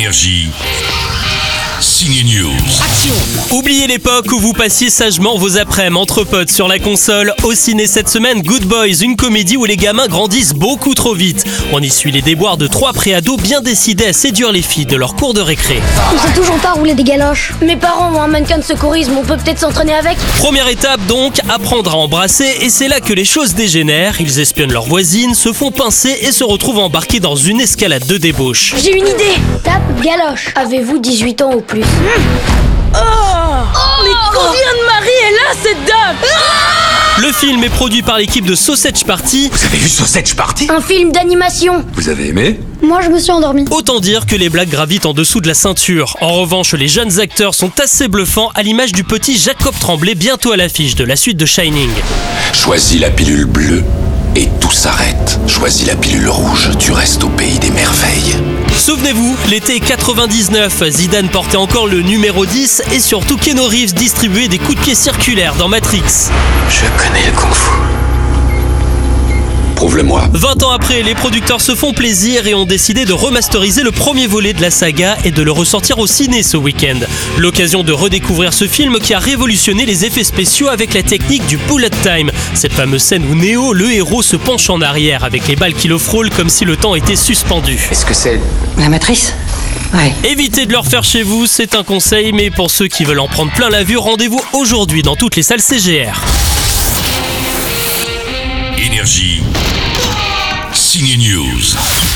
Énergie. News. Oubliez l'époque où vous passiez sagement vos après-midi entre potes sur la console. Au ciné cette semaine, Good Boys, une comédie où les gamins grandissent beaucoup trop vite. On y suit les déboires de trois préados bien décidés à séduire les filles de leur cours de récré. On sait toujours pas rouler des galoches. Mes parents ont un mannequin de secourisme, on peut peut-être s'entraîner avec Première étape donc, apprendre à embrasser et c'est là que les choses dégénèrent. Ils espionnent leurs voisines, se font pincer et se retrouvent embarqués dans une escalade de débauche. J'ai une idée Tape galoche. Avez-vous 18 ans ou plus? Mais combien de maris est là, cette dame Le film est produit par l'équipe de Sausage Party. Vous avez vu Sausage Party? Un film d'animation. Vous avez aimé? Moi, je me suis endormi. Autant dire que les blagues gravitent en dessous de la ceinture. En revanche, les jeunes acteurs sont assez bluffants à l'image du petit Jacob Tremblay bientôt à l'affiche de la suite de Shining. Choisis la pilule bleue et tout s'arrête. Choisis la pilule rouge, tu restes au l'été 99, Zidane portait encore le numéro 10 et surtout Keanu Reeves distribuait des coups de pied circulaires dans Matrix. Je connais le kung-fu. Prouve-le-moi. 20 ans après, les producteurs se font plaisir et ont décidé de remasteriser le premier volet de la saga et de le ressortir au ciné ce week-end. L'occasion de redécouvrir ce film qui a révolutionné les effets spéciaux avec la technique du bullet time. Cette fameuse scène où Neo, le héros, se penche en arrière avec les balles qui le frôlent comme si le temps était suspendu. Est-ce que c'est la matrice? Ouais. Évitez de le refaire chez vous, c'est un conseil, mais pour ceux qui veulent en prendre plein la vue, rendez-vous aujourd'hui dans toutes les salles CGR. Énergie. Signe News.